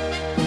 Thank you.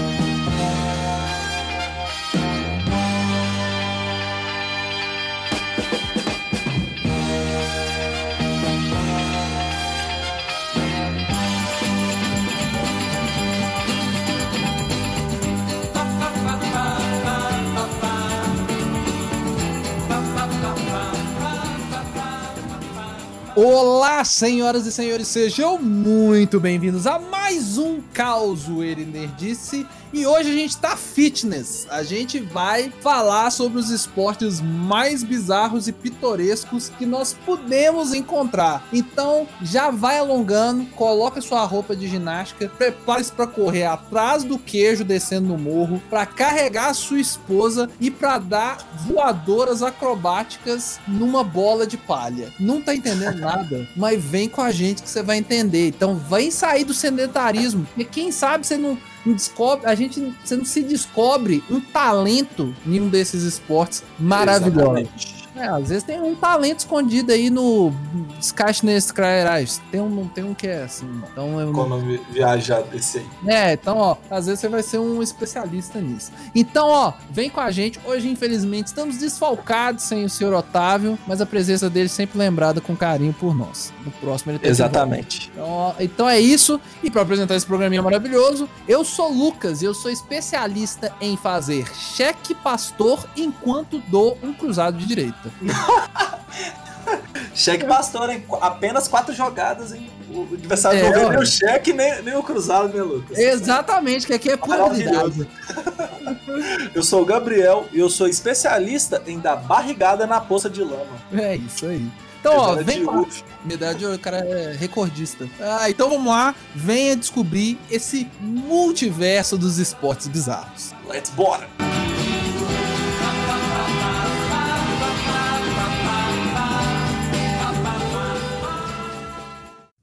Olá, senhoras e senhores, sejam muito bem-vindos a mais um Caos Ele Nerdice. E hoje a gente tá fitness. A gente vai falar sobre os esportes mais bizarros e pitorescos que nós podemos encontrar. Então, já vai alongando, coloca sua roupa de ginástica, prepare-se para correr atrás do queijo descendo no morro, para carregar a sua esposa e para dar voadoras acrobáticas numa bola de palha. Não tá entendendo nada, mas vem com a gente que você vai entender. Então, vem sair do sedentarismo, porque quem sabe você não não descobre, a gente você não se descobre um talento em um desses esportes maravilhosos. É, às vezes tem um talento escondido aí no Skyshness Cryerize. Tem um, tem um que é assim. Então eu... Qual nome viajar desse aí? É, então, ó, às vezes você vai ser um especialista nisso. Então, ó, vem com a gente. Hoje, infelizmente, estamos desfalcados sem o senhor Otávio, mas a presença dele sempre lembrada com carinho por nós. No próximo ele tem Exatamente. Então, ó, então é isso. E para apresentar esse programinha maravilhoso, eu sou Lucas e eu sou especialista em fazer cheque pastor enquanto dou um cruzado de cheque pastor, hein? Apenas quatro jogadas, hein? O adversário é, não ganha nem o cheque, nem, nem o cruzado, né, Lucas? Exatamente, que aqui é pura Eu sou o Gabriel e eu sou especialista em dar barrigada na poça de lama. É isso aí. Então, ó, vem com Medalha de ouro, o cara é recordista. Ah, então vamos lá, venha descobrir esse multiverso dos esportes bizarros. Let's bora!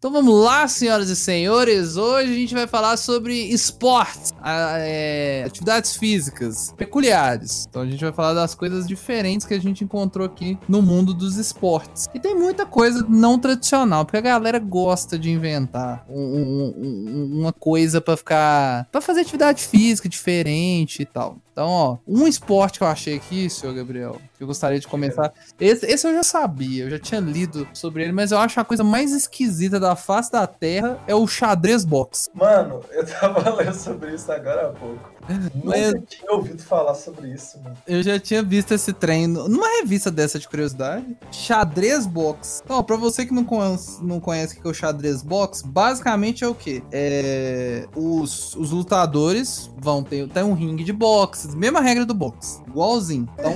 Então vamos lá, senhoras e senhores. Hoje a gente vai falar sobre esportes, é, atividades físicas peculiares. Então a gente vai falar das coisas diferentes que a gente encontrou aqui no mundo dos esportes. E tem muita coisa não tradicional, porque a galera gosta de inventar um, um, um, uma coisa para ficar, para fazer atividade física diferente e tal. Então, ó, um esporte que eu achei aqui, senhor Gabriel, que eu gostaria de começar. Esse, esse, eu já sabia, eu já tinha lido sobre ele, mas eu acho a coisa mais esquisita da face da Terra é o xadrez box. Mano, eu tava lendo sobre isso agora há pouco. Mas Nunca tinha ouvido falar sobre isso, mano. Eu já tinha visto esse trem numa revista dessa de curiosidade. Xadrez Box. Então, pra você que não conhece, não conhece o que é o xadrez box, basicamente é o quê? É, os, os lutadores vão ter, ter um ringue de boxe, mesma regra do boxe, igualzinho. Então,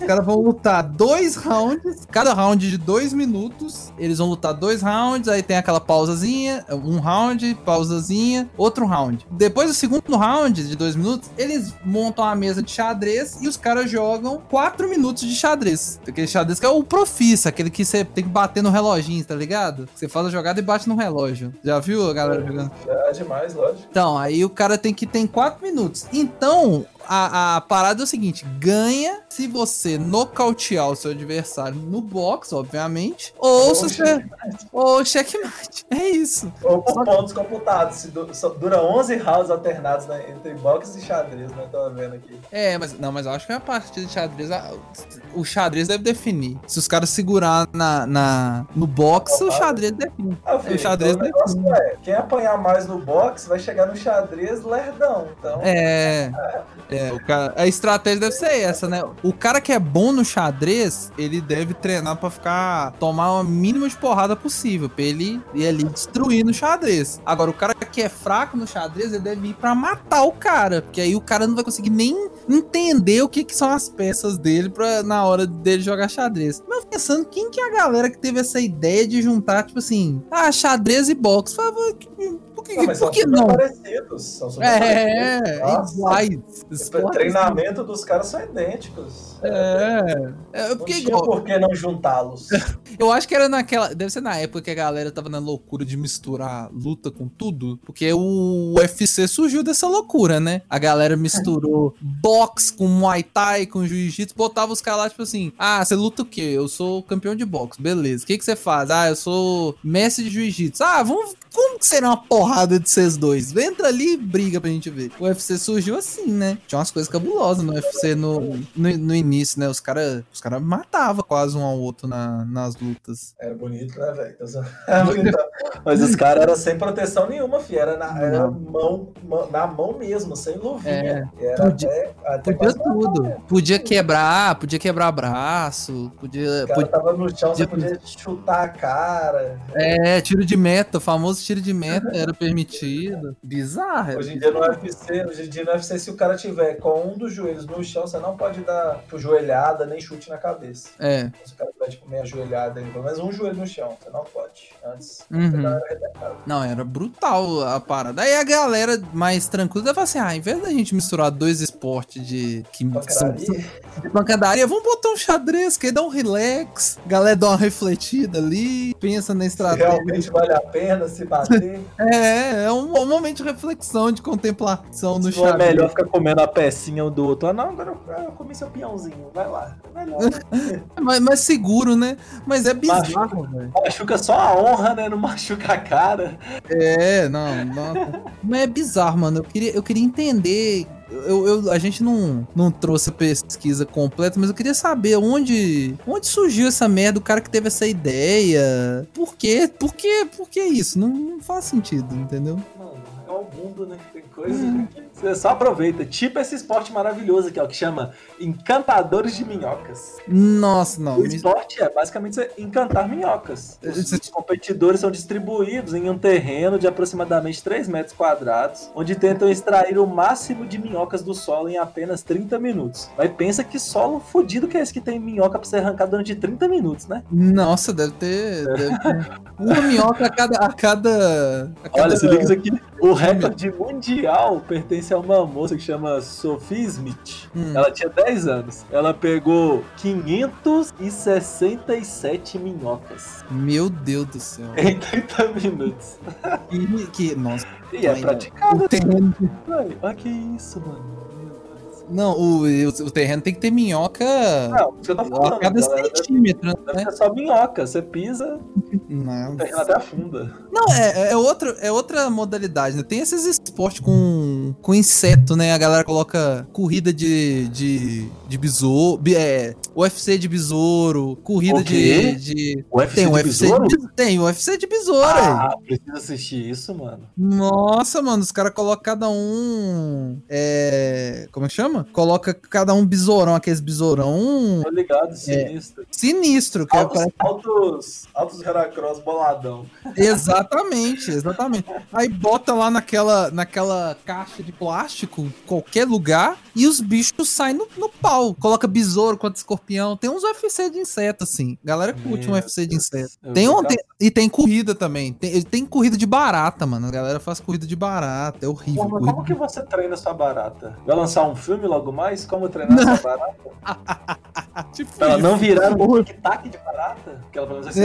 os caras vão lutar dois rounds, cada round de dois minutos. Eles vão lutar dois rounds, aí tem aquela pausazinha, um round, pausazinha, outro round. Depois do segundo round de dois minutos, eles montam a mesa de xadrez e os caras jogam 4 minutos de xadrez. Aquele xadrez que é o profissa, aquele que você tem que bater no reloginho, tá ligado? Você faz a jogada e bate no relógio. Já viu a galera jogando? É demais, lógico. Então, aí o cara tem que ter 4 minutos. Então, a, a parada é o seguinte: ganha se você nocautear o seu adversário no box, obviamente, ou, ou se você. Ou checkmate. É isso. Ou por pontos computados. Se dura 11 rounds alternados né, entre boxe e xadrez, né? Tô vendo aqui. É, mas não, mas eu acho que é a partida de xadrez. O xadrez deve definir. Se os caras segurar na, na, no box, o xadrez define. Ah, filho, o xadrez então, define. É, quem apanhar mais no box vai chegar no xadrez lerdão. Então, é. é. É, o cara, a estratégia deve ser essa, né? O cara que é bom no xadrez, ele deve treinar para ficar tomar a mínima de porrada possível, pra ele ir ali destruir no xadrez. Agora, o cara que é fraco no xadrez, ele deve ir para matar o cara, porque aí o cara não vai conseguir nem entender o que, que são as peças dele pra, na hora dele jogar xadrez. Mas pensando, quem que é a galera que teve essa ideia de juntar, tipo assim, ah, xadrez e boxe? Favor, por que não? Mas por que não? Parecidos, são é, iguais. O treinamento dos caras são idênticos. É. é porque não igual. Por que não juntá-los? Eu acho que era naquela. Deve ser na época que a galera tava na loucura de misturar luta com tudo. Porque o UFC surgiu dessa loucura, né? A galera misturou boxe com muay thai, com jiu-jitsu, botava os caras lá, tipo assim: ah, você luta o quê? Eu sou campeão de boxe, beleza. O que, que você faz? Ah, eu sou mestre de jiu-jitsu. Ah, vamos. Como que será uma porra? porrada de vocês dois. Entra ali e briga pra gente ver. O UFC surgiu assim, né? Tinha umas coisas cabulosas no UFC no, no, no início, né? Os caras os cara matavam quase um ao outro na, nas lutas. Era bonito, né, velho? Mas os caras eram sem proteção nenhuma, fi. Era na era mão, mão, na mão mesmo, sem luvinha. É, era podia, até, até podia tudo. Podia quebrar, podia quebrar braço, podia. O cara podia, tava no chão, podia, você podia chutar a cara. É, tiro de meta, o famoso tiro de meta era permitido. Bizarro. Hoje em dia no UFC, hoje em dia no UFC, se o cara tiver com um dos joelhos no chão, você não pode dar joelhada nem chute na cabeça. É. Se o tipo meio ajoelhado, pelo menos um joelho no chão, você não pode. Antes, uhum. era Não, era brutal a parada. Aí a galera mais tranquila vai falar assim: ah, em vez da gente misturar dois esportes de. Que são, de pancadaria, vamos botar um xadrez, que aí dá um relax, a galera dá uma refletida ali, pensa na estratégia. Realmente vale a pena se bater. é, é um, um, momento de reflexão, de contemplação no xadrez. é melhor ficar comendo a pecinha um do outro. Ah, não, agora eu, eu comi seu peãozinho, vai lá. mas, mas seguro, né? Mas é bizarro, velho. Machuca só a honra, né? Não machuca a cara. É, não, não. Mas é bizarro, mano. Eu queria, eu queria entender eu, eu, a gente não, não trouxe a pesquisa completa, mas eu queria saber onde, onde surgiu essa merda, o cara que teve essa ideia. Por quê? Por quê? Por que isso? Não, não faz sentido, entendeu? Mano, é o mundo, né? Tem coisa hum. que você só aproveita. Tipo esse esporte maravilhoso aqui, ó, que chama Encantadores de Minhocas. Nossa, não. O esporte é basicamente encantar minhocas. Os, os competidores são distribuídos em um terreno de aproximadamente 3 metros quadrados, onde tentam extrair o máximo de minhocas do solo em apenas 30 minutos. Mas pensa que solo fodido que é esse que tem minhoca pra ser arrancada durante 30 minutos, né? Nossa, deve ter, deve ter uma minhoca a cada, a cada, a cada... Olha, se liga isso aqui. O recorde mundial pertence a uma moça que chama Sophie Smith. Hum. Ela tinha 10 anos. Ela pegou 567 minhocas. Meu Deus do céu. Em 30 minutos. Que, que nossa. E é praticado. Olha que isso, mano. Não, o, o, o, terreno tem que ter minhoca. Não, você tá falando. A cada centímetro, né? É só minhoca. Você pisa, não. o terreno até afunda. Não, é, é, outra, é outra modalidade, né? Tem esses esportes com, com inseto, né? A galera coloca corrida de, de, de besouro. É, UFC de besouro, corrida de, de. UFC tem de UFC besouro? De, tem UFC de besouro. Ah, aí. precisa assistir isso, mano. Nossa, mano, os caras colocam cada um. É. Como é que chama? chama? Coloca cada um besourão, aqueles besourão. Tô ligado, sinistro. É, sinistro. Que altos, é, altos, altos Heracross boladão. Exatamente, exatamente. Aí bota lá naquela, naquela caixa de plástico, qualquer lugar, e os bichos saem no, no pau. Coloca besouro contra escorpião. Tem uns UFC de inseto, assim. Galera curte um UFC de inseto. Tem um, tem, e tem corrida também. Tem, tem corrida de barata, mano. A galera faz corrida de barata. É horrível. Pô, mas como que você treina sua barata? Vai lançar um filme logo mais? Como treinar essa barata? tipo pra ela não virar um tic-tac de barata? Que ela pelo menos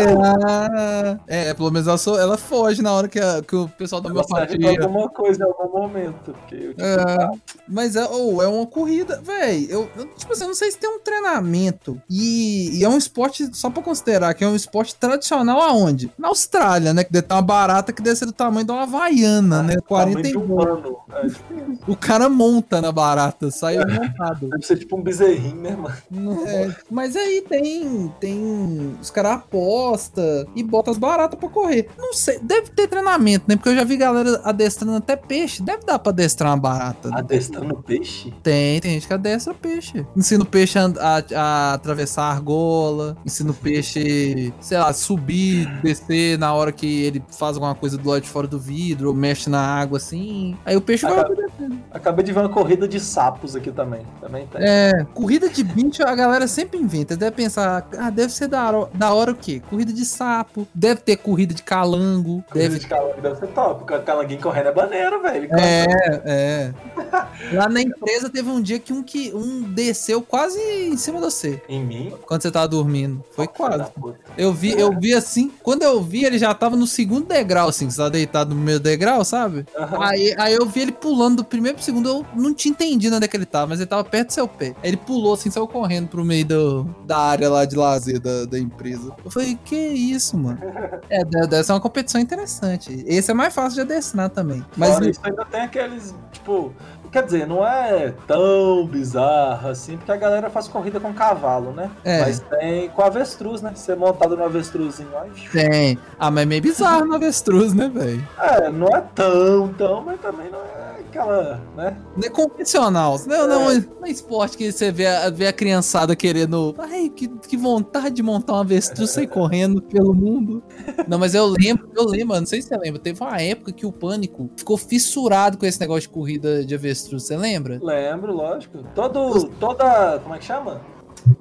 é, é, pelo menos ela, ela foge na hora que, a, que o pessoal da minha família... alguma coisa em algum momento. Porque é, mas é, ou é uma corrida, véi. Eu, eu, tipo assim, eu não sei se tem um treinamento. E, e, é um esporte, só pra considerar, que é um esporte tradicional aonde? Na Austrália, né? Que deve ter uma barata que deve ser do tamanho de uma Havaiana, ah, né? 40 e um é, tipo... O cara monta na barata, sai montado. Deve ser tipo um bezerrinho, né, mano? É, mas aí tem. tem os caras aposta e bota as baratas pra correr. Não sei, deve ter treinamento, né? Porque eu já vi galera adestrando até peixe. Deve dar pra adestrar uma barata. Né? Adestrando peixe? Tem, tem gente que adestra peixe. Ensina o peixe a, a, a atravessar a argola. Ensina o peixe, sei lá, subir, descer na hora que ele faz alguma coisa do lado de fora do vidro, ou mexe na água assim. Aí o peixe Acab vai. Acabei de ver uma corrida de sapos aqui também. Também tem. É, corrida de bicho a galera sempre inventa. Deve pensar, ah, deve ser da hora, da hora o quê? Corrida de sapo, deve ter corrida de calango. Corrida deve... de calango deve ser top, porque calanguinho correndo é maneiro, velho. É, é. Lá na empresa teve um dia que um, que um desceu quase em cima de você. Em mim? Quando você tava dormindo. Foi quase. Eu vi, eu vi assim, quando eu vi, ele já tava no segundo degrau, assim, você tá deitado no meio degrau, sabe? Uhum. Aí, aí eu vi ele pulando do primeiro pro segundo, eu não tinha entendido onde é que ele tava, mas ele tava perto do seu pé. Aí ele pulou assim, saiu correndo pro meio do, da área lá de lazer da, da empresa. Eu falei, que isso, mano? É, deve ser uma competição interessante. Esse é mais fácil de adestrar também. Mas Fora isso ainda tem aqueles, tipo, quer dizer, não é tão bizarro assim, porque a galera faz corrida com cavalo, né? É. Mas tem com avestruz, né? Você montado no avestruzinho lá. tem. Ah, mas é meio bizarro no avestruz, né, velho? É, não é tão, tão, mas também não é aquela, né? Não é convencional. Não, não, É. não é esporte que você vê a, vê a criançada querendo. Ai, que, que vontade de montar um avestruz sair correndo pelo mundo. Não, mas eu lembro, eu lembro, não sei se você lembra, teve uma época que o pânico ficou fissurado com esse negócio de corrida de avestruz, você lembra? Lembro, lógico. Todo, toda, como é que chama?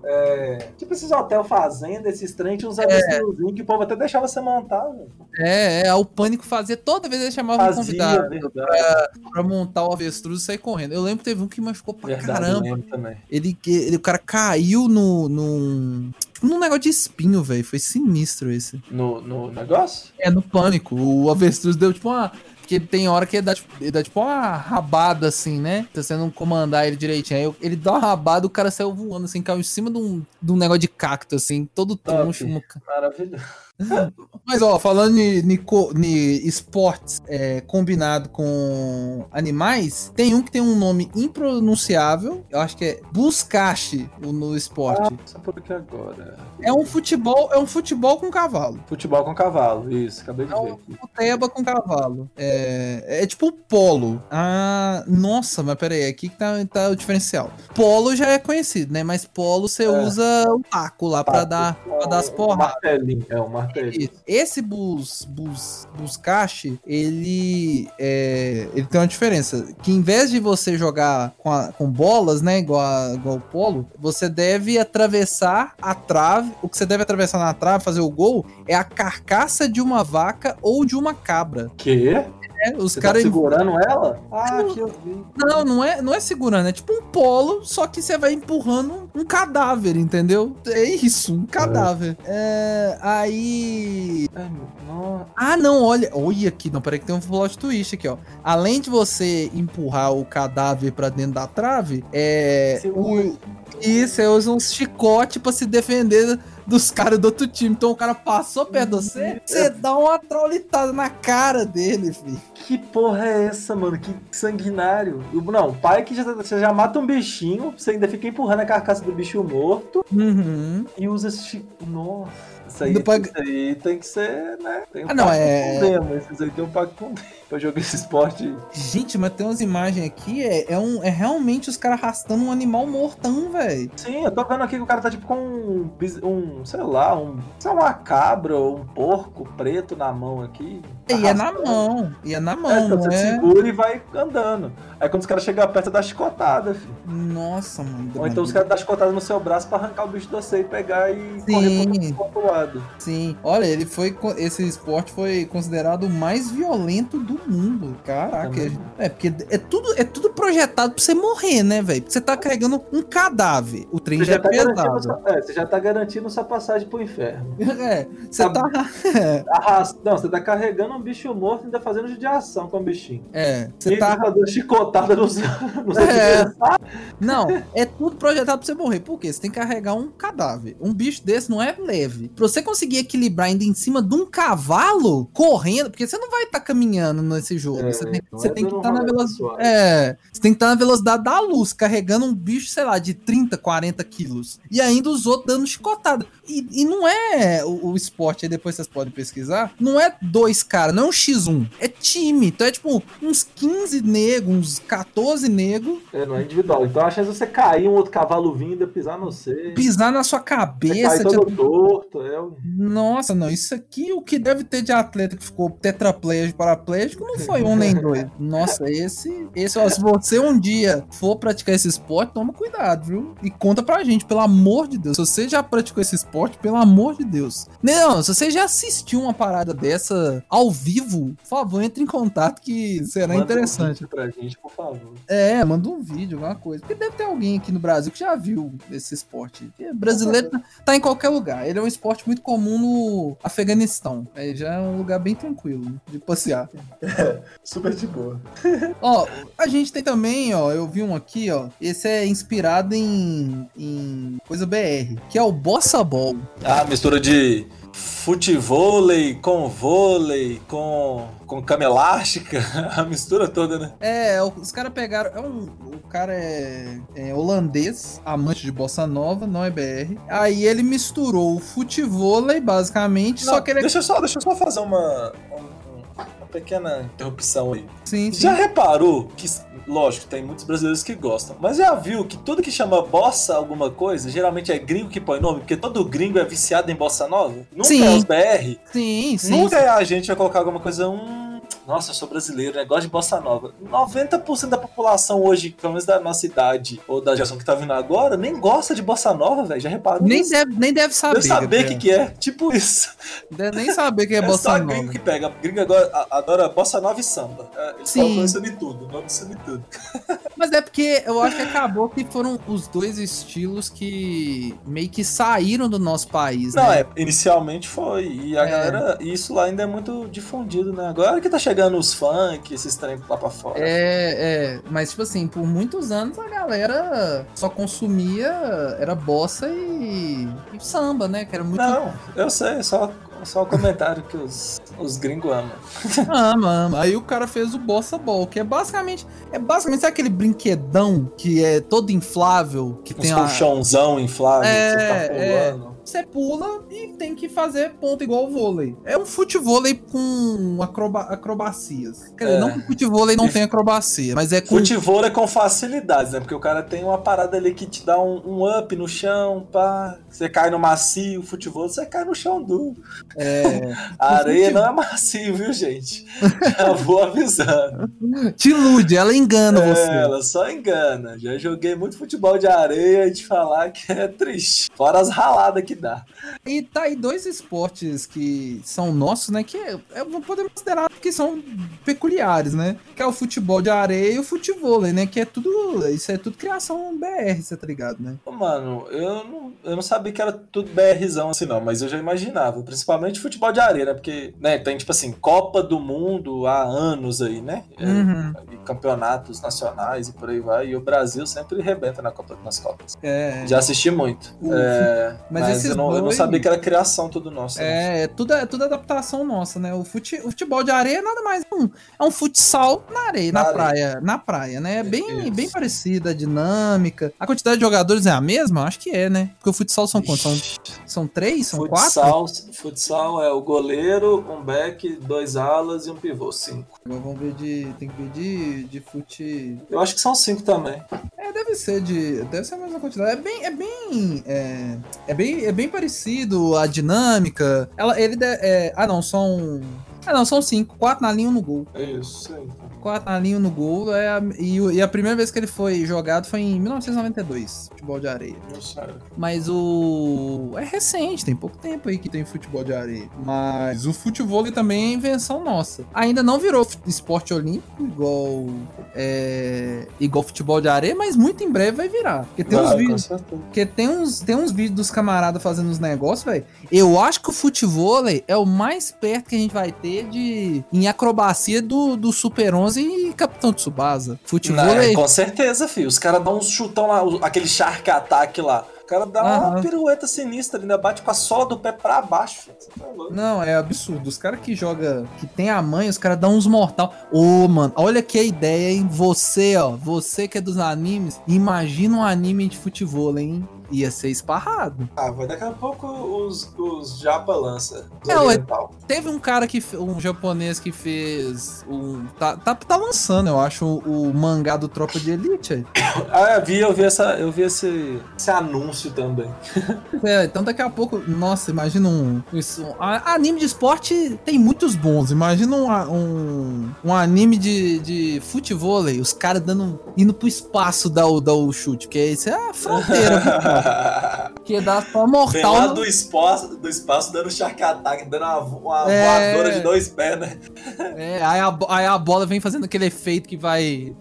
É, tipo esses hotel fazenda, esses trem, tinha uns avestruzinhos que o povo até deixava você montar. É, é, o pânico fazia toda vez ele chamava um Fazia, convidado verdade. pra montar o avestruz e sair correndo. Eu lembro que teve um que machucou pra Verdade, caramba. Ele, ele, o cara caiu no, num, num negócio de espinho, velho. Foi sinistro esse. No, no negócio? É, no pânico. O avestruz deu tipo uma. Porque tem hora que ele dá, tipo, ele dá tipo uma rabada assim, né? Se você não comandar ele direitinho. Aí ele dá uma rabada, o cara saiu voando assim, caiu em cima de um, de um negócio de cacto, assim, todo troncho. Maravilhoso. Mas, ó, falando de esportes é, combinado com animais, tem um que tem um nome impronunciável. Eu acho que é Buscache o- no esporte. Só por aqui agora. É um futebol, é um futebol com cavalo. Futebol com cavalo, isso, acabei de É ver um aqui. futeba com cavalo. É, é tipo polo. Ah, nossa, mas peraí, aqui que tá, tá o diferencial. Polo já é conhecido, né? Mas polo você É. usa o taco lá pra dar, pra dar as Um porradas. é um Isso. Esse bus, bus, buscache, ele é, ele tem uma diferença. Que em vez de você jogar com, a- com bolas, né, igual, a- igual o polo, você deve atravessar a trave. O que você deve atravessar na trave, fazer o gol, é a carcaça de uma vaca ou de uma cabra. Quê? É, os Você tá caras. segurando ela? Ah, que eu vi. Não, não é, não é segurando, é tipo um polo, só que você vai empurrando um cadáver, entendeu? É isso, um cadáver. É, aí. Ai, nossa. Ah, não, olha, olha aqui, não, peraí que tem um plot twist aqui, ó. Além de você empurrar o cadáver pra dentro da trave, é. Você O, isso, você usa um chicote pra se defender dos caras do outro time. Então o cara passou perto de você, você dá uma traulitada na cara dele, filho. Que porra é essa, mano? Que sanguinário. Não, o pai que já, você já mata um bichinho, você ainda fica empurrando a carcaça do bicho morto Uhum. e usa esse. chi- Nossa. Isso aí, Depois- isso aí tem que ser, né? Tem um Ah, não, é- com Deus. Isso aí tem um pacto com Deus pra jogar esse esporte. Gente, mas tem umas imagens aqui, é, é, um, é realmente os caras arrastando um animal mortão, velho. Sim, eu tô vendo aqui que o cara tá tipo com um, um sei lá, um, sei lá, uma cabra ou um porco preto na mão aqui. E é na mão, e é na É, mão, então não você é? segura e vai andando. Aí quando os caras chegam perto, dá chicotada, filho. Nossa, mano. Ou então os caras dão chicotada no seu braço pra arrancar o bicho você e pegar e Sim. correr pro outro lado. Sim. Olha, ele foi. Esse esporte foi considerado o mais violento do mundo. Caraca. Também. É, porque é tudo, é tudo projetado pra você morrer, né, velho? Porque você tá carregando um cadáver. O trem Você já, já, é tá garantindo pesado. é, você já tá garantindo sua passagem pro inferno. É, você tá. Arrasta, não, você tá carregando um bicho morto e ainda fazendo judiação com o bichinho. É, Você você tá. tá dando chicotada nos, nos É. Não, é tudo projetado pra você morrer. Por quê? Você tem que carregar um cadáver. Um bicho desse não é leve. Pra você conseguir equilibrar ainda em cima de um cavalo correndo, porque você não vai estar caminhando nesse jogo. É, você tem, você é tem que estar na rolê velocidade. É, você tem que estar na velocidade da luz, carregando um bicho, sei lá, de 30, 40 quilos. E ainda os outros dando chicotada. E, e não é o, o esporte, aí depois vocês podem pesquisar. Não é dois caras, não é um X1. É time. Então é tipo uns 15 negros, uns 14 negros É, não é individual. Então a chance de você cair, um outro cavalo vindo e pisar no você. pisar na sua Você cabeça. cai te- todo torto. É, Nossa, não, isso aqui, o que deve ter de atleta que ficou tetraplégico, paraplégico, não foi um nem dois. Nossa, esse, esse, ó, se você um dia for praticar esse esporte, toma cuidado, viu? E conta pra gente, pelo amor de Deus. Se você já praticou esse esporte, pelo amor de Deus. Não, se você já assistiu uma parada dessa ao vivo, por favor, entre em contato que será manda um interessante. vídeo pra gente, por favor. É, manda um vídeo, alguma coisa. Porque deve ter alguém aqui no Brasil que já viu esse esporte. Porque brasileiro tá, tá em qualquer lugar. Ele é um esporte muito comum no Afeganistão. É, já é um lugar bem tranquilo de passear. Super de boa. Ó, a gente tem também, ó, eu vi um aqui, ó. Esse é inspirado em, em coisa BR, que é o Bossa Ball. Ah, mistura de futevôlei com vôlei, com, com cama elástica, a mistura toda, né? É, os caras pegaram. É um, o cara é, é, holandês, amante de bossa nova, não é BR. Aí ele misturou o futevôlei, basicamente, não, só que ele. Deixa eu só, deixa eu só fazer uma, uma pequena interrupção aí. Sim, sim. Já reparou que lógico, tem muitos brasileiros que gostam. Mas já viu que tudo que chama bossa alguma coisa, geralmente é gringo que põe nome? Porque todo gringo é viciado em bossa nova? Nunca Sim. é os BR? Sim, sim. Nunca sim. é a gente vai colocar alguma coisa, um. Nossa, eu sou brasileiro, né? Gosto de bossa nova. 90% da população hoje, pelo menos da nossa idade, ou da geração que tá vindo agora, nem gosta de bossa nova, velho. Já reparou Nem nisso? deve, nem deve saber. Deve saber o que, que é. Tipo isso. Deve nem saber o que é, É, bossa só nova. gringo que pega. Gringo agora adora bossa nova e samba. É, Eles Sim. isso de tudo. Nome de tudo. Mas é porque eu acho que acabou que foram os dois estilos que meio que saíram do nosso país, Não, né? é, inicialmente foi. E a É. galera, isso lá ainda é muito difundido, né? Agora que tá chegando os funk, esses trem lá pra fora. É, é, mas tipo assim, por muitos anos a galera só consumia era bossa e, e samba, né? Que era muito Não, eu sei, é só, só um comentário que os, os gringos amam. ama, ama. Aí o cara fez o bossa ball, que é basicamente é basicamente aquele brinquedão que é todo inflável, que Uns tem uma colchãozão inflável É, que você tá é. Você pula e tem que fazer ponto igual o vôlei. É um futevôlei com acroba acrobacias. Quer dizer, É. não que o futevôlei não tem acrobacia, mas é com Futebol é com facilidades, né? Porque o cara tem uma parada ali que te dá um, um up no chão, pá. Você cai no macio, futebol, você cai no chão duro. é, A areia não é macio, viu, gente? Já vou avisando. te ilude, ela engana É, você. ela só engana. Já joguei muito futebol de areia e te falar que é triste. Fora as raladas que dá. E tá aí dois esportes que são nossos, né? Que é, é, podemos considerar que são peculiares, né? Que é o futebol de areia e o futevôlei, né? Que é tudo. Isso é tudo criação BR, você tá ligado, né? Ô, Mano, eu não, eu não sabia que era tudo BRzão assim, não, mas eu já imaginava. Principalmente futebol de areia, né? Porque, né, tem, tipo assim, Copa do Mundo há anos aí, né? É, Uhum. e campeonatos nacionais e por aí vai. E o Brasil sempre rebenta na Copa, nas Copas. É. Já assisti muito. É, mas mas esses eu, não, eu não dois- sabia que era criação tudo nosso. né? É, é tudo, é tudo adaptação nossa, né? O, fute, o futebol de areia é nada mais um, é um futsal na areia, na, Na praia, na praia, né? É bem, Isso. bem parecida a dinâmica. A quantidade de jogadores é a mesma? Acho que é, né? Porque o futsal são quantos? São, são três? São quatro? Futsal, futsal é o goleiro, um back, dois alas e um pivô, cinco. Agora Vamos ver de. Tem que ver de, de fute. Eu acho que são cinco também. É, deve ser de. Deve ser a mesma quantidade. É bem. É bem. É, é bem, é bem parecido a dinâmica. Ela, ele é, Ah, não, são. Ah, não, são cinco. Quatro na linha um no gol. É isso, sim. E um no gol. É e, e a primeira vez que ele foi jogado foi em 1992, futebol de areia. Mas o. É recente, tem pouco tempo aí que tem futebol de areia. Mas o futebol também é invenção nossa. Ainda não virou esporte olímpico, igual. É, igual futebol de areia, mas muito em breve vai virar. Porque tem uns Vai, com vídeos. Porque tem uns, tem uns vídeos dos camaradas fazendo os negócios, velho. Eu acho que o futebol é o mais perto que a gente vai ter de em acrobacia do, do Super 11 e Capitão Tsubasa. Futebol Não, é. com certeza, filho. Os caras dão uns chutão lá, aquele shark attack lá. O cara dá uma Aham. pirueta sinistra, ainda bate com a sola do pé pra baixo. tá. Não, é absurdo. Os caras que joga, que tem a mãe, os caras dão uns mortal. Ô, mano, olha que ideia, hein? Você, ó, você que é dos animes, imagina um anime de futebol, hein? Ia ser esparrado. Ah, vai daqui a pouco os, os japa lança. Os É, oriental. Teve um cara que um japonês que fez um tá, tá, tá lançando, eu acho, o, o mangá do Tropa de Elite. aí. Ah, eu vi, eu vi, essa, eu vi esse, esse anúncio também. É, então daqui a pouco, nossa, imagina um, isso, um a- anime de esporte tem muitos bons. Imagina um, um, um anime de, de futevôlei, os caras dando indo pro espaço dar o, dar o chute, que é isso é a fronteira? que dá só mortal. Vem lá no- do espaço, do espaço dando shark attack, dando uma, uma É. voadora de dois pés, né? É, aí a, aí a bola vem fazendo aquele efeito que vai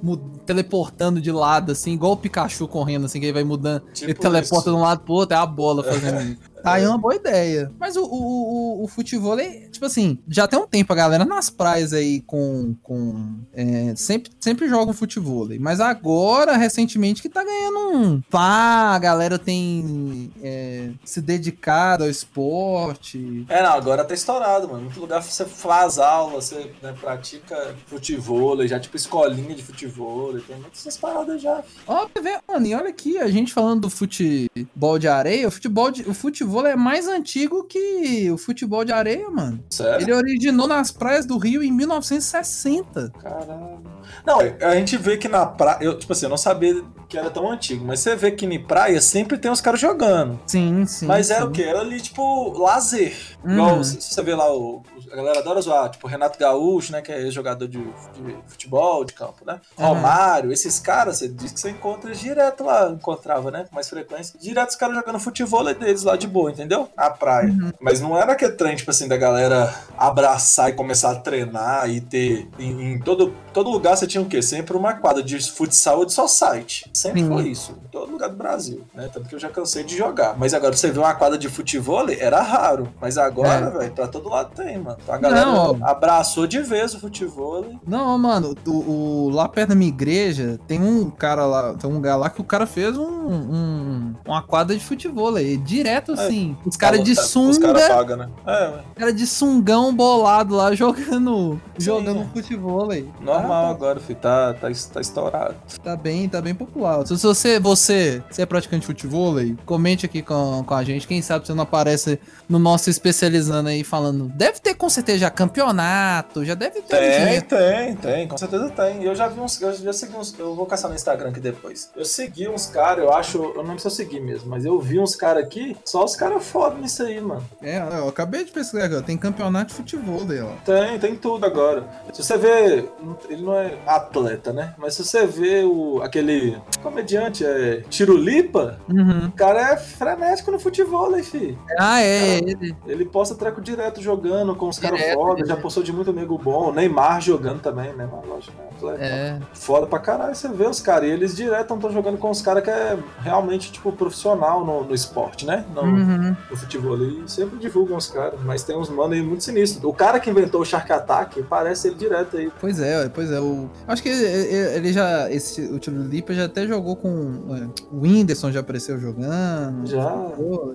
teleportando de lado, assim, igual o Pikachu correndo, assim, que ele vai mudando. Tipo ele teleporta isso. de um lado pro outro, é a bola fazendo. Tá aí uma boa ideia. Mas o, o, o, o futebol, é, tipo assim, já tem um tempo a galera nas praias aí com. com é, sempre, sempre jogam futebol. Mas agora, recentemente, que tá ganhando um. Pá, a galera tem é, se dedicado ao esporte. É, não, agora tá estourado, mano. Muito lugar você faz aula, você né, pratica futebol, já tipo escolinha de futebol, tem muitas paradas já. Ó, ver, mano, e olha aqui, a gente falando do futebol de areia, o futebol, de, o futebol é mais antigo que o futebol de areia, mano. Sério? Ele originou nas praias do Rio em 1960. Caralho. Não, a gente vê que na praia. Eu, tipo assim, eu não sabia que era tão antigo, mas você vê que em praia sempre tem os caras jogando. Sim, sim. mas era sim. o quê? Era ali, tipo, lazer. Uhum. Igual, se você vê lá, o, a galera adora zoar, tipo, Renato Gaúcho, né, que é jogador de, de futebol, de campo, né? Uhum. Romário, esses caras, você diz que você encontra direto lá, encontrava, né, com mais frequência. Direto os caras jogando futebol deles lá de boa, entendeu? Na praia. Uhum. Mas não era aquele trem, tipo assim, da galera abraçar e começar a treinar e ter. Em, em todo, todo lugar você tinha o quê? Sempre uma quadra de futsal ou de society. Sempre Sim. foi isso. Em todo lugar do Brasil, né? Tanto que eu já cansei de jogar. Mas agora você vê uma quadra de futebol, era raro. Mas agora, É. velho, pra todo lado tem, mano. Então a galera Não, abraçou de vez o futebol. Não, mano, o, o- lá perto da minha igreja tem um cara lá, tem um lugar lá que o cara fez um, um- uma quadra de futebol aí, direto assim. Os caras de Os sunga, caras pagam, né? É, cara de sungão bolado lá jogando, Sim, jogando é. futebol aí. Normal Ah, agora, filho. Tá, tá, tá estourado. Tá bem, tá bem popular. Se você, você, você é praticante de futebol aí, comente aqui com, com a gente. Quem sabe você não aparece no nosso especializando aí falando. Deve ter com certeza já campeonato, já deve ter. Tem, gente. tem, tem, com certeza tem. Eu já vi uns, eu já segui uns, eu vou caçar no Instagram aqui depois. Eu segui uns caras, eu acho, eu não lembro se eu segui mesmo, mas eu vi uns caras aqui, só os caras foda nisso aí, mano. É, eu acabei de pesquisar aqui, ó. Tem campeonato de futebol aí, ó. Tem, tem tudo agora. Se você vê, ele não é atleta, né? Mas se você vê o, aquele comediante, é Tirulipa, Uhum. o cara é frenético no futebol, hein, fi. Ah, é, ele. Ele posta treco direto jogando com os caras foda, já direto. postou de muito amigo bom. Neymar jogando também, Neymar, lógico, né? É. Foda pra caralho, você vê os caras. E eles direto estão jogando com os caras que é realmente, tipo, profissional no, no esporte, né? No, Uhum. no futebol ali. Sempre divulgam os caras. Mas tem uns mano aí muito sinistros. O cara que inventou o Shark Attack parece ele direto aí. Pois é, pois é. O, acho que ele, ele já. Esse, o Tiro Lipa já até jogou com. é, o Whindersson já apareceu jogando. Já.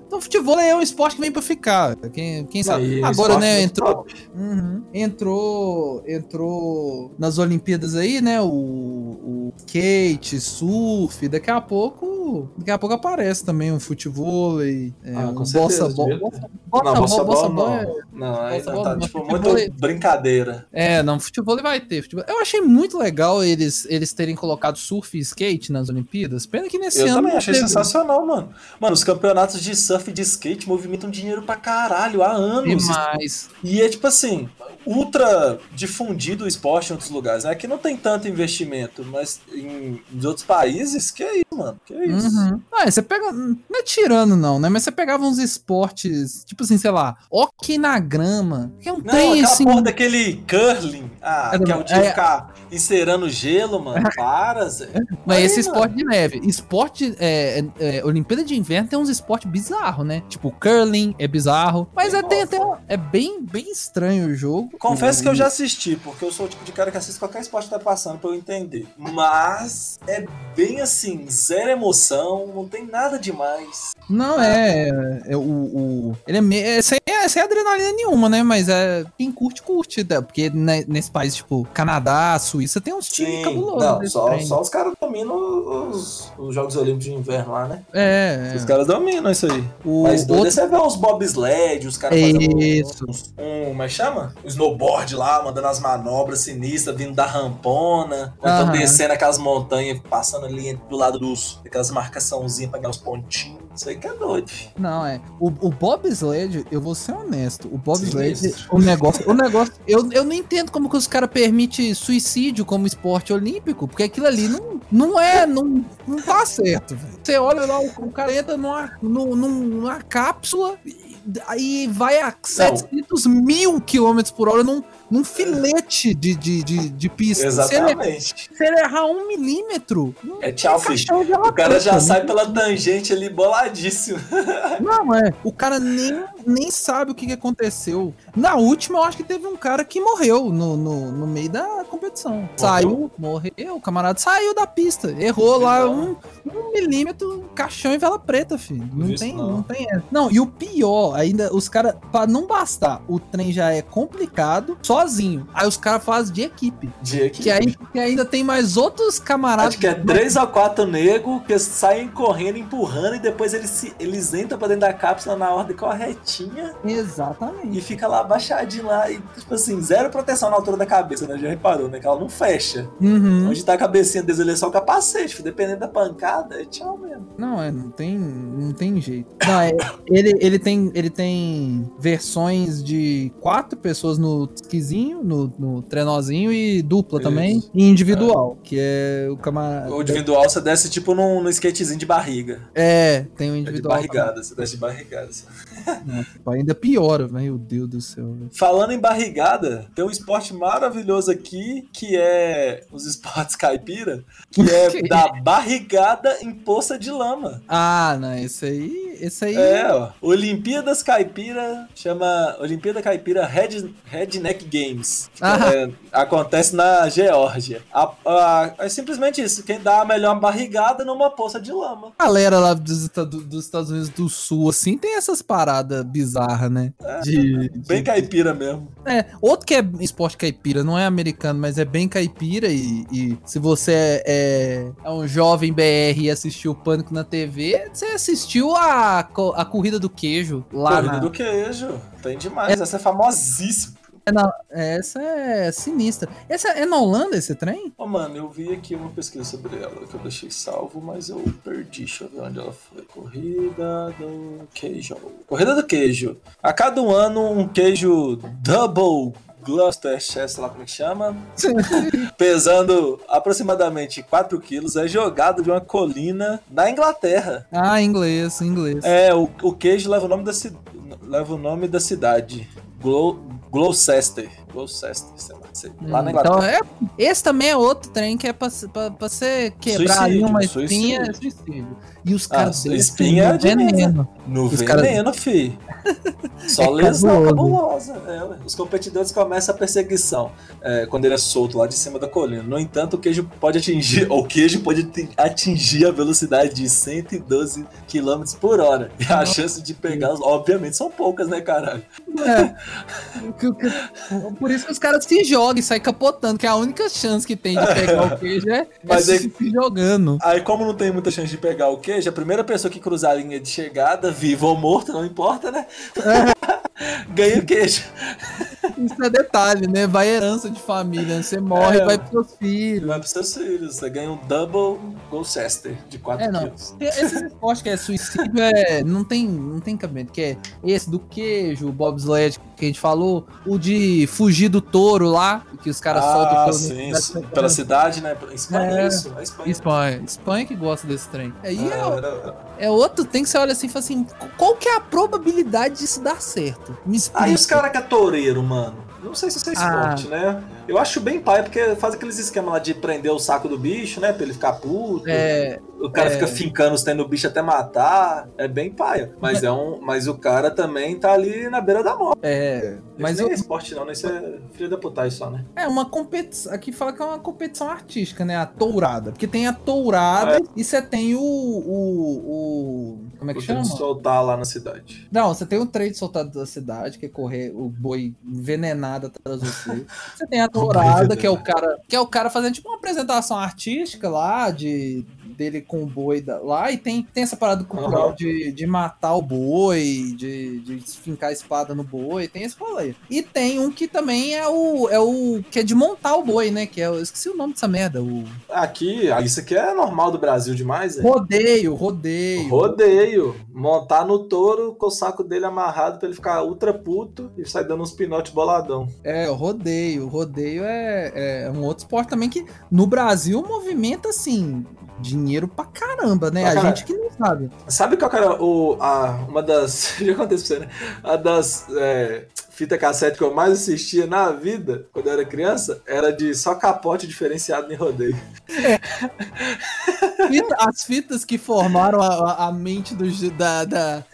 Então, futebol é um esporte que vem pra ficar. Quem, quem sabe? Aí, Agora, né, entrou. Uhum. Entrou. Entrou nas Olimpíadas aí, né? O, o skate, surf. Daqui a pouco. Daqui a pouco aparece também um futebol. E, é, Ah, um bossa devia Bossa, Não, bossa bossa ball é- não. Não, aí bossa não, ball tá não, tipo muito brincadeira. É, não, futebol vai ter. Eu achei muito legal eles, eles terem colocado surf e skate nas Olimpíadas. Pena que nesse Eu ano. também não achei teve. sensacional, mano. Mano, os campeonatos de surf e de skate movimentam dinheiro pra caralho há anos. Demais. E é tipo assim, ultra difundido o esporte em outros lugares. né? Aqui não tem tanto investimento, mas em, em outros países, que é isso, mano. Que é isso. Uhum. Ah, você pega. Não é tirando, não, né? Mas você pegava uns esportes, tipo assim, sei lá, hockey na grama. Que é um Não, trem assim. porra daquele curling, ah, É, que é o de é- ficar encerando gelo, mano. Para, Zé. Mas Aí, esse mano. esporte de neve. Esporte. É, é, é, Olimpíada de Inverno tem uns esportes bizarros, né? Tipo, curling é bizarro. Mas é, tem até. É bem, bem estranho o jogo. Confesso O- que eu já assisti, porque eu sou o tipo de cara que assiste qualquer esporte que tá passando pra eu entender. Mas é bem assim, zero emoção, não tem nada demais. Não, é. é o, o- ele é, me- é, é sem adrenalina nenhuma, né? Mas é. Quem curte, curte. né? Porque né, nesse país, tipo, Canadá, Suíça, tem uns times cabulosos. não, desse só, só os caras dominam os, os Jogos Olímpicos de Inverno lá, né? É. Os caras dominam isso aí. O Mas doido outro- é você ver uns bobsled, os caras fazendo Isso. um, um, como é que chama? Um snowboard lá, mandando as manobras sinistras, vindo da rampona, ou então Aham. descendo aquelas montanhas, passando ali do lado dos, aquelas marcaçãozinhas pra ganhar os pontinhos. Isso aí que é doido. Não, é. O, o Bob Sled, eu vou ser honesto. O Bob Sled, o negócio. O negócio. Eu, eu não entendo como que os caras permitem suicídio como esporte olímpico, porque aquilo ali não, não é. Não, não tá certo, velho. Você olha lá, o, o cara entra numa, numa, numa cápsula aí vai a 700 não. mil quilômetros por hora num, num filete de, de, de, de pista. Exatamente. Se ele, se ele errar um milímetro. É tchau, filho. O cara já sai pela tangente ali boladíssimo. Não, é. O cara nem, nem sabe o que, que aconteceu. Na última, eu acho que teve um cara que morreu no, no, no meio da competição. Morreu. Saiu, morreu, o camarada saiu da pista. Errou lá um, um milímetro, caixão e vela preta, filho. Não tem, não. não tem essa. Não, e o pior, ainda os caras, pra não bastar, o trem já é complicado, sozinho. Aí os caras fazem de equipe. De equipe. Que, aí, que ainda tem mais outros camaradas. Acho que é três ou quatro negros que saem correndo, empurrando e depois eles, se, eles entram pra dentro da cápsula na ordem corretinha. Exatamente. E fica lá abaixadinho lá e, tipo assim, zero proteção na altura da cabeça, né? Já reparou, né? Que ela não fecha. Uhum. Onde tá a cabecinha deles ali é só o capacete, dependendo da pancada, é tchau mesmo. Não, é, não tem, não tem jeito. Não, é, ele, ele tem, ele tem versões de quatro pessoas no esquisinho, no, no trenozinho e dupla Isso. também, e individual, é. que é o camarada. O individual você desce tipo num, num skatezinho de barriga. É, tem o individual. É de barrigada, você desce de barrigada. Nossa, ainda piora, meu Deus do céu. Véio. Falando em barrigada, tem um esporte maravilhoso aqui que é os esportes caipira, que é da barrigada em poça de lama. Ah, não, esse aí, esse aí. É, ó, Olimpíadas Caipira chama Olimpíada Caipira Red, Redneck Games. Ah. É, acontece na Geórgia. A, a, é simplesmente isso, quem dá a melhor barrigada numa poça de lama. A galera lá dos, dos Estados Unidos do Sul, assim, tem essas paradas bizarras, né? É, de, bem caipira mesmo. É, outro que é esporte caipira, não é americano, mas é bem caipira e, e se você é, é, é, um jovem BR e assistiu o Pânico na TV, você assistiu a, a Corrida do Queijo lá Corrida na... do Queijo, tem demais, é... essa é famosíssima. É na, essa é sinistra. Essa é na Holanda esse trem? Oh, mano, eu vi aqui uma pesquisa sobre ela que eu deixei salvo, mas eu perdi. Deixa eu ver onde ela foi. Corrida do queijo. Corrida do queijo. A cada um ano, um queijo double Gloucestershire, sei lá como é que chama, pesando aproximadamente 4 quilos, é jogado de uma colina na Inglaterra. Ah, inglês, inglês. É, o, o queijo leva o nome da, leva o nome da cidade. Glo Gloucester. Gloucester, sei lá. Lá na Inglaterra. Então, é, esse também é outro trem que é pra, pra, pra você quebrar suicídio, ali uma espinha. É suicídio. E os caras. Ah, espinha é de veneno. No os veneno, caras... fi. Só é lesão cabulosa. É, os competidores começam a perseguição é, quando ele é solto lá de cima da colina. No entanto, o queijo pode atingir. O queijo pode atingir a velocidade de 112 km por hora. E a chance de pegá-los, obviamente, são poucas, né, caralho? É. Por isso que os caras se jogam e saem capotando, que é a única chance que tem de pegar o queijo é, Mas se, se jogando. Aí, como não tem muita chance de pegar o queijo, a primeira pessoa que cruzar a linha de chegada, viva ou morta, não importa, né? É. Ganha o queijo. Isso é detalhe, né? Vai herança de família. Você morre, é, vai pros seus filhos. Vai pros seus filhos. Você ganha um double Gloucester de 4 é, quilos. Esses esportes que é suicídio é, não, tem, não tem cabimento. Que é esse do queijo, o bobsled que a gente falou, o de fugir do touro lá, que os caras ah, soltam pelo sim, pela cidade, né? Espanha é, isso. É Espanha. Espanha. Espanha que gosta desse trem. Aí é, é, é, outro, tem que você olha assim e fala assim, qual que é a probabilidade disso dar certo? Me explica. Aí os caras que é toureiro, mano. Não sei se isso é esporte, ah. né? Eu acho bem pai, porque faz aqueles esquemas lá de prender o saco do bicho, né? Pra ele ficar puto. É, o cara é... fica fincando os tendo o bicho até matar. É bem paia. Mas, é um, mas o cara também tá ali na beira da morte. É. Mas nem eu... é esporte, não, Isso é filho da puta só, né? É uma competição. Aqui fala que é uma competição artística, né? A tourada. Porque tem a tourada é. e você tem o. o, o como é que o chama? soltar lá na cidade. Não, você tem o trem de soltar da cidade, que é correr o boi envenenado atrás de você. você tem a tourada, que é o cara. Que é o cara fazendo tipo uma apresentação artística lá de dele com o boi da, lá, e tem, tem essa parada cultural uhum. de, de matar o boi, de, de fincar a espada no boi, tem esse rolê. E tem um que também é o, é o que é de montar o boi, né? Que é, eu esqueci o nome dessa merda. O... Aqui, isso aqui é normal do Brasil demais, é? Rodeio, rodeio. Rodeio. Montar no touro com o saco dele amarrado pra ele ficar ultra puto e sair dando uns pinotes boladão. É, o rodeio. O rodeio é, é um outro esporte também que no Brasil movimenta assim dinheiro pra caramba, né? a gente que não sabe. Sabe qual era o, a, uma das. Já aconteceu né? A das. É fita cassete que eu mais assistia na vida, quando eu era criança, era de só capote diferenciado em rodeio. É. As fitas que formaram a, a mente do, da, da,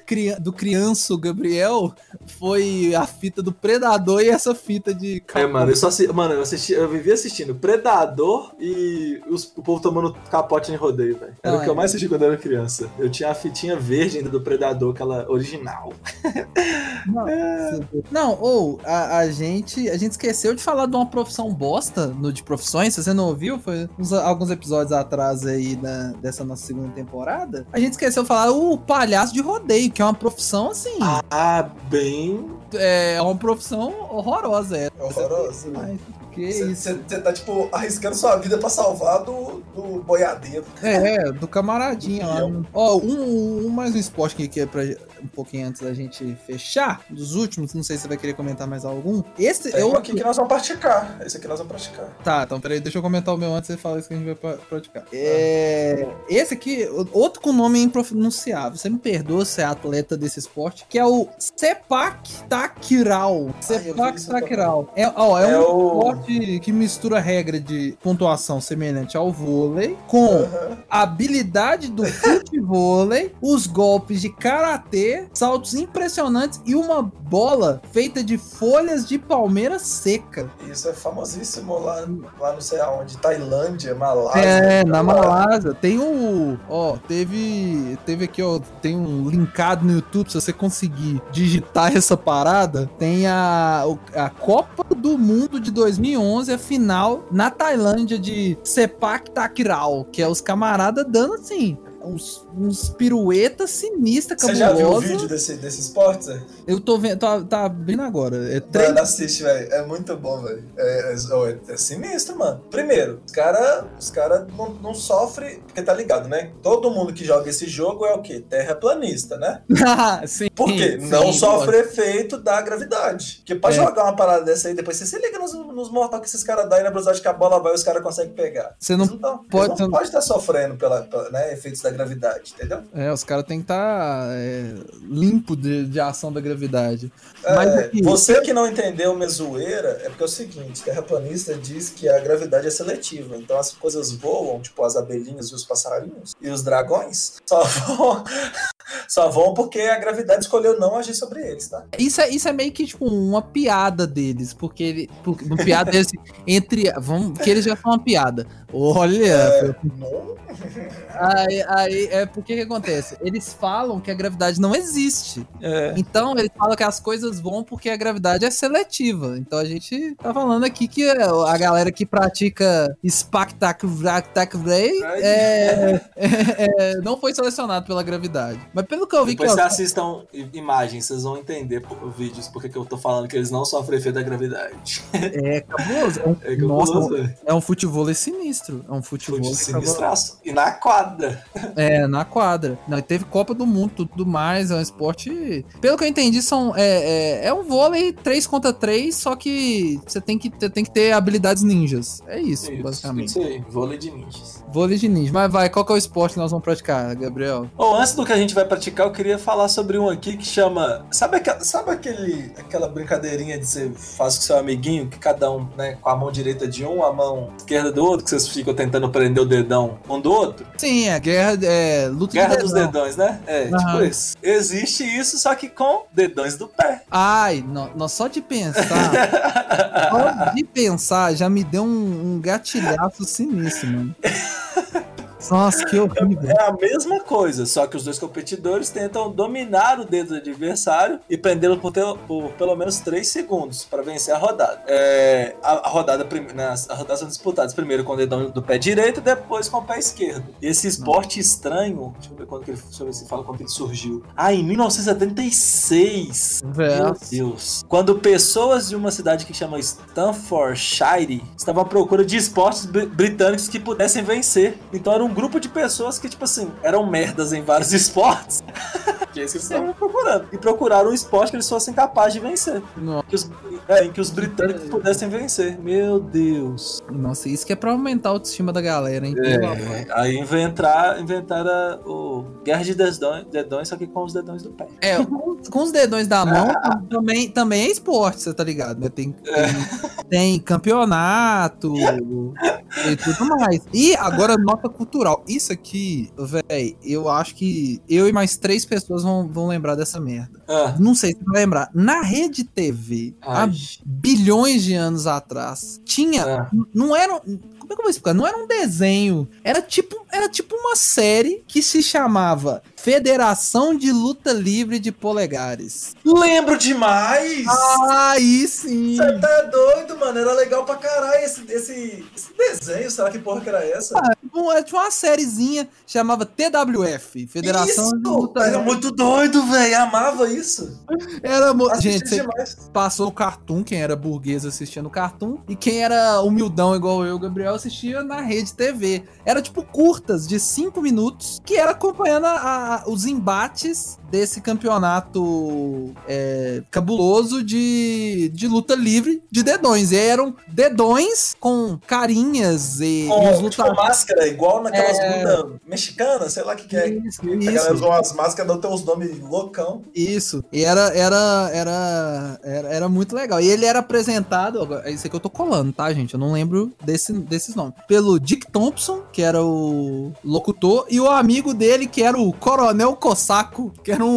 do crianço Gabriel foi a fita do Predador e essa fita de. É, mano, eu só assisti, mano, eu, assisti, eu vivia assistindo Predador e os, o povo tomando capote em rodeio, velho. Era ah, o que é. eu mais assisti quando eu era criança. Eu tinha a fitinha verde ainda do Predador, aquela original. Não, é. não ou a, a, gente a gente esqueceu de falar de uma profissão bosta no de profissões. Se você não ouviu, foi uns, alguns episódios atrás aí da, dessa nossa segunda temporada. A gente esqueceu de falar o palhaço de rodeio, que é uma profissão assim. Ah, bem. É, é uma profissão horrorosa. É, horrorosa. Mas, que Você tá, tipo, arriscando sua vida pra salvar do, do boiadeiro. É, do camaradinha lá. Ó, um, um, mais um esporte que, que é pra um pouquinho antes da gente fechar, dos últimos, não sei se você vai querer comentar mais algum. Esse Tem eu... aqui que nós vamos praticar. Esse aqui nós vamos praticar. Tá, então peraí, deixa eu comentar o meu antes e falar isso que a gente vai praticar. É... Esse aqui, outro com nome impronunciável. Você me perdoa se é atleta desse esporte, que é o Sepak Takraw. Sepak Takraw. É, ó, é, é um o... esporte que mistura regra de pontuação semelhante ao vôlei com uhum. habilidade do futebol, os golpes de karatê saltos impressionantes e uma bola feita de folhas de palmeira seca. Isso é famosíssimo lá, lá não sei aonde, Tailândia, Malásia. É, na Malásia. Tem o. Ó, teve. Teve aqui, ó. Tem um linkado no YouTube, se você conseguir digitar essa parada. Tem a, a Copa do Mundo de 2011, a final na Tailândia de Sepak Takraw, que é os camaradas dando assim uns, uns piruetas sinistras, Você já viu o vídeo desse, desse esporte, Zé? Eu tô vendo, tá, tá abrindo agora. É três... Mano, assiste, velho. É muito bom, velho. É, é, é, sinistro, mano. Primeiro, os caras os cara não, não sofrem, porque tá ligado, né? Todo mundo que joga esse jogo é o quê? Terraplanista, né? Sim. Por quê? Sim, não sofre pode. efeito da gravidade. Porque pra é. jogar uma parada dessa aí, depois você se liga nos, nos mortal que esses caras dão e na velocidade que a bola vai, os caras conseguem pegar. Você não, não pode... não pode estar sofrendo pela, pela né, efeitos da gravidade, entendeu? É, os caras têm que estar tá, é, limpo de, de ação da gravidade. É, Mas aqui... Você que não entendeu mesoeira, é porque é o seguinte, terraplanista diz que a gravidade é seletiva, então as coisas voam, tipo as abelhinhas e os passarinhos, e os dragões só vão, só vão porque a gravidade escolheu não agir sobre eles, tá? Isso é, isso é meio que tipo uma piada deles, porque ele, uma piada deles entre, vamos, que eles já são uma piada. Olha, é, aí, aí é porque que acontece? Eles falam que a gravidade não existe. É. Então eles falam que as coisas vão porque a gravidade é seletiva. Então a gente tá falando aqui que a galera que pratica Spectacular é, é, é, não foi selecionado pela gravidade. Mas pelo que eu vi Depois que. Depois você assistam imagens, vocês vão entender vídeos porque que eu tô falando que eles não sofrem efeito da gravidade. É cabuloso. É é cabuloso, nossa, é um futebol sinistro. É um futebol. Sinistraço. E na quadra. É, na quadra. Não, teve Copa do Mundo tudo mais. É um esporte. Pelo que eu entendi, são, é, é, é um vôlei 3 contra 3, só que você tem que, tem que ter habilidades ninjas. É isso, isso basicamente. Isso aí, vôlei de ninjas. Vôlei de ninjas. Mas vai, qual que é o esporte que nós vamos praticar, Gabriel? Bom, antes do que a gente vai praticar, eu queria falar sobre um aqui que chama. Sabe, aquela, sabe aquele, aquela brincadeirinha de você faz com seu amiguinho, que cada um, né, com a mão direita de um, a mão esquerda do outro, que vocês ficam tentando prender o dedão um do outro? Sim, a guerra é luta Guerra de dos dedões, né? É, uhum. tipo isso. Existe isso, só que com dedões do pé. Ai, não, só de pensar. só de pensar já me deu um, um gatilhaço sinistro, mano. Nossa, que horrível. É a mesma coisa, só que os dois competidores tentam dominar o dedo do adversário e prendê-lo por, por pelo menos 3 segundos para vencer a rodada. É, a, a rodada prim- né, rodadas são disputadas primeiro com o dedão do pé direito, depois com o pé esquerdo. E esse esporte estranho, deixa eu ver quando que ele, deixa eu ver se fala quando ele surgiu. Ah, em 1976. Meu. Deus. Quando pessoas de uma cidade que chama Stanfordshire estavam à procura de esportes br- britânicos que pudessem vencer. Então era um grupo de pessoas que, tipo assim, eram merdas em vários esportes. que é isso que eles estavam procurando. E procuraram um esporte que eles fossem capazes de vencer. Nossa. Que os, é, em que os britânicos pudessem vencer. Meu Deus. Nossa, isso que é pra aumentar a autoestima da galera, hein? É, aí inventar, inventaram o Guerra de Dedões, dedões, só que com os dedões do pé. É, com, com os dedões da mão também, também é esporte, você tá ligado? né? Tem, tem, tem campeonato e tudo mais. E agora, nota cultural. Isso aqui, véi, eu acho que eu e mais três pessoas vão, vão lembrar dessa merda. Ah, Não sei se vai lembrar. Na rede TV, há bilhões de anos atrás, tinha. Ah. Não era. um- Como é que eu vou explicar? Não era um desenho. Era tipo, era tipo uma série que se chamava Federação de Luta Livre de Polegares. Lembro demais! Aí sim! Você tá doido, mano? Era legal pra caralho esse, esse, esse desenho. Será que porra que era essa? Bom, era tipo uma sériezinha chamava TWF Federação isso! de Luta Era muito doido, velho. Amava isso. Era mo- Assisti Gente, passou o cartoon, quem era burguês assistia no cartoon, e quem era humildão igual eu, Gabriel, assistia na rede TV. Era tipo curtas de 5 minutos, que era acompanhando a- a- os embates desse campeonato é, cabuloso de, de luta livre de dedões. E eram dedões com carinhas e, e os Com, tipo, máscara, igual naquelas É. lutas mexicanas, sei lá o que, que é. Isso, A galera usou as máscaras, não tem uns nomes loucão. Isso. E era, era, era, era, era muito legal. E ele era apresentado. agora, Isso aqui eu tô colando, tá, gente? Eu não lembro desse, desses nomes. Pelo Dick Thompson, que era o locutor, e o amigo dele, que era o Coronel Cossaco, que era um,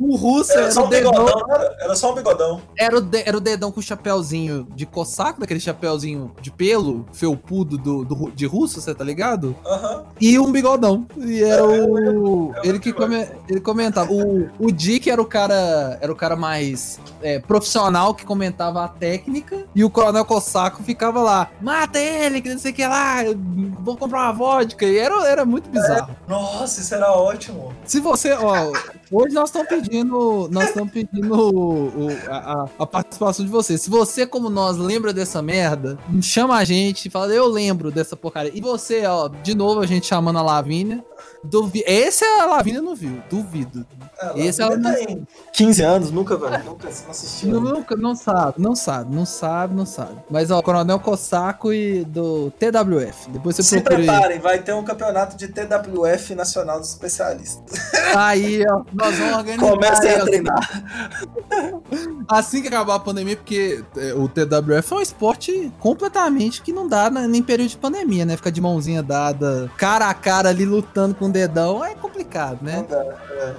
um russo, Era era só um dedão, bigodão, era? Era só um bigodão. era, o de- era o dedão com o chapéuzinho de Cossaco, daquele chapéuzinho de pelo, felpudo do, do, de russo, você tá ligado? Aham. E um bigodão. E era É, eu o. eu Ele que come- ele comentava. O, o Dick era o cara. Era o cara mais é, profissional que comentava a técnica. E o Coronel Cossaco ficava lá. Mata ele, que não sei o que lá. Vou comprar uma vodka. E era, era muito bizarro. Nossa, isso era ótimo. Se você, ó, hoje nós estamos pedindo, nós estamos pedindo o- o- a, a- participação de você. Se você, como nós, lembra dessa merda, chama a gente e fala, eu lembro dessa porcaria. E você, ó, de novo a gente chamando a Lavínia. Duvi Esse a Lavínia não viu, duvido. Ela Esse ela não- tem 15 anos, nunca, velho. Nunca não assisti. Não, nunca, não sabe, não sabe, não sabe, não sabe. Mas, ó, Coronel Cossaco e do TWF. Depois você Se procura aí. preparem, vai ter um campeonato de TWF Nacional dos Especialistas. Aí, ó, nós vamos organizar. Comecem aí, a treinar. Assim que acabar a pandemia, porque é, o TWF é um esporte completamente que não dá na- nem período de pandemia, né? Ficar de mãozinha dada, cara a cara ali lutando com o dedão é complicado, né? Dá, é.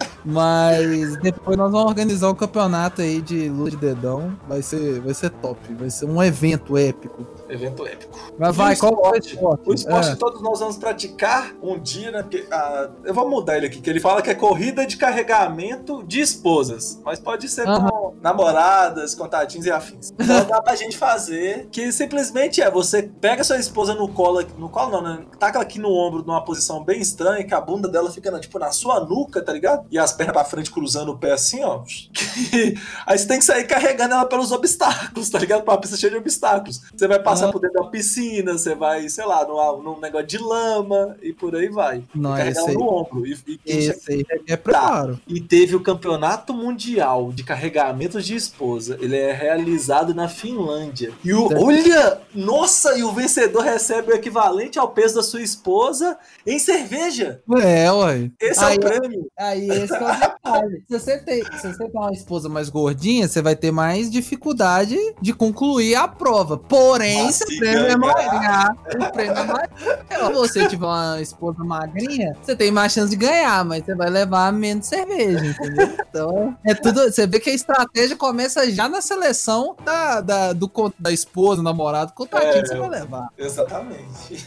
Mas depois nós vamos organizar um campeonato aí de luta de dedão. Vai ser, vai ser top, vai ser um evento épico. Evento épico. Mas vai, qual o esporte? O esporte É. que todos nós vamos praticar um dia, né? Porque, ah, eu vou mudar ele aqui, que ele fala que é corrida de carregamento de esposas. Mas pode ser Aham. com namoradas, contatinhos e afins. Então dá pra gente fazer que simplesmente é, você pega sua esposa no colo, no colo não, né? Taca ela aqui no ombro numa posição bem estranha, que a bunda dela fica, na- tipo, na sua nuca, tá ligado? E as pernas pra frente cruzando o pé assim, ó. Aí você tem que sair carregando ela pelos obstáculos, tá ligado? Pra uma pista cheia de obstáculos. Você vai passar Por dentro da piscina, você vai, sei lá, num, num negócio de lama e por aí vai. Não, Carregar ela aí, no ombro. E, e esse aí é preparo. e teve o campeonato mundial de carregamentos de esposa. Ele é realizado na Finlândia. E o, Certo. olha, nossa, e o vencedor recebe o equivalente ao peso da sua esposa em cerveja. É, ué. Esse é Aí, o prêmio. Aí esse é o detalhe. Se você, tem, se você tem uma esposa mais gordinha, você vai ter mais dificuldade de concluir a prova. Porém, Seu se prêmio é maior. O prêmio é maior. Se você tiver uma esposa magrinha, você tem mais chance de ganhar, mas você vai levar menos cerveja, entendeu? Então, é tudo. Você vê que a estratégia começa já na seleção da, da, do, da esposa, namorado, contadinho É. que você vai levar. Exatamente.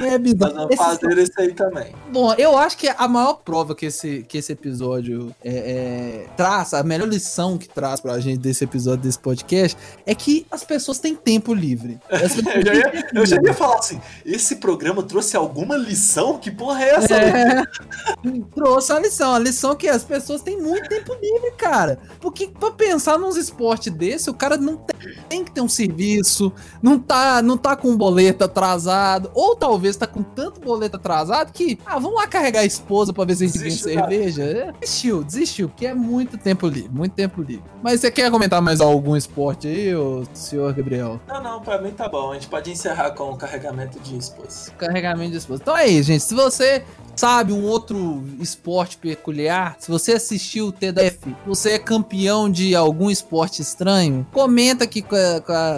É bizarro. Fazer isso aí também. Bom, eu acho que a maior prova que esse, que esse episódio é, é, traz, a melhor lição que traz pra gente desse episódio, desse podcast, é que as pessoas têm tempo livre. eu, já ia, eu já ia falar assim, esse programa trouxe alguma lição? Que porra é essa? É, trouxe a lição. A lição é que as pessoas têm muito tempo livre, cara. Porque pra pensar nos esportes desse, o cara não tem, tem que ter um serviço, não tá, não tá com um boleto atrasado, ou talvez tá com tanto boleto atrasado que, ah, vamos lá carregar a esposa pra ver se a gente ganha cerveja. É, desistiu, desistiu, porque é muito tempo livre, muito tempo livre. Mas você quer comentar mais algum esporte aí, ô senhor Gabriel? Não, não, pra mim tá bom. A gente pode encerrar com o carregamento de esposa. Carregamento de esposa. Então é isso, gente. Se você sabe um outro esporte peculiar, se você assistiu o TDF, você é campeão de algum esporte estranho, comenta aqui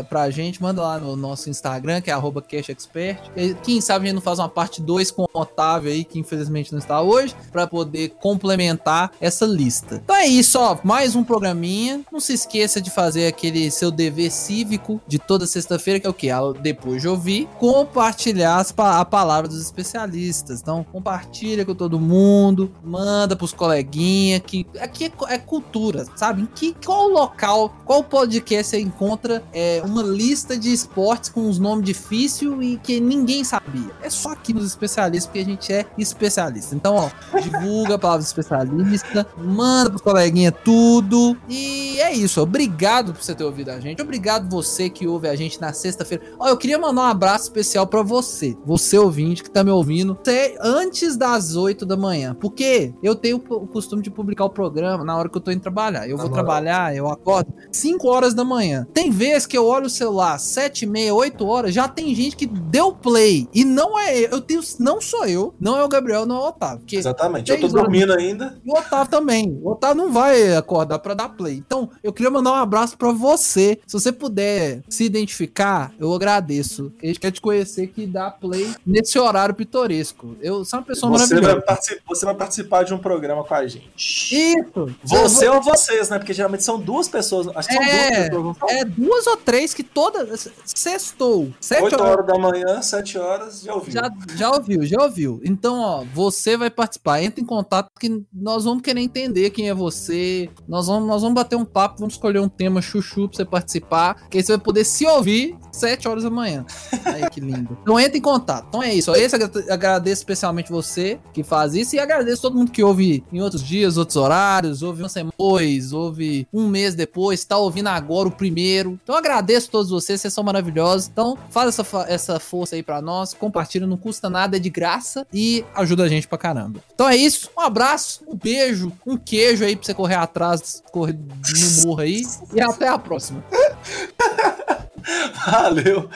pra gente, manda lá no nosso Instagram, que é CashExpert. Quem sabe a gente não faz uma parte 2 com o Otávio aí, que infelizmente não está hoje, para poder complementar essa lista. Então é isso, ó, mais um programinha. Não se esqueça de fazer aquele seu dever cívico de toda sexta-feira, que é o que? Depois de ouvir, compartilhar a palavra dos especialistas. Então, compartilha compartilha com todo mundo, manda pros coleguinhas, que aqui é, é, cultura, sabe? Em que, qual local, qual podcast você encontra é, uma lista de esportes com os nomes difíceis e que ninguém sabia? É só aqui nos especialistas, porque a gente é especialista. Então, ó, divulga a palavra especialista, manda pros coleguinhas tudo. E é isso, obrigado por você ter ouvido a gente. Obrigado você que ouve a gente na sexta-feira. Ó, eu queria mandar um abraço especial para você, você ouvinte que tá me ouvindo. Você, antes das 8 da manhã. Porque eu tenho o costume de publicar o programa na hora que eu tô indo trabalhar. Eu vou trabalhar, eu acordo 5 horas da manhã. Tem vezes que eu olho o celular 7 e meia, 8 horas, já tem gente que deu play. E não é eu, tenho, não sou eu, não é o Gabriel, não é o Otávio. Exatamente, eu tô dormindo ainda. E o Otávio também. O Otávio não vai acordar para dar play. Então, eu queria mandar um abraço para você. Se você puder se identificar, eu agradeço. A gente quer te conhecer que dá play nesse horário pitoresco. Eu sou uma pessoa você vai, você vai, participar de um programa com a gente. Isso! Você vou... ou vocês, né? Porque geralmente são duas pessoas. Acho que é, são duas pessoas. É, duas ou três que todas. Sextou. Sete 8 horas. horas da manhã, 7 horas, já ouviu. Já, já ouviu, já ouviu. Então, ó, você vai participar. Entra em contato que nós vamos querer entender quem é você. Nós vamos, nós vamos bater um papo, vamos escolher um tema chuchu pra você participar. Que aí você vai poder se ouvir 7 horas da manhã. Aí que lindo. Então entra em contato. Então é isso. Ó, esse agradeço especialmente você você que faz isso. E agradeço todo mundo que ouve em outros dias, outros horários, ouve uma semana depois, ouve um mês depois, tá ouvindo agora o primeiro. Então agradeço a todos vocês, vocês são maravilhosos. Então faz essa, essa força aí para nós, compartilha, não custa nada, é de graça e ajuda a gente pra caramba. Então é isso, um abraço, um beijo, um queijo aí pra você correr atrás, correr no morro aí e até a próxima. Valeu!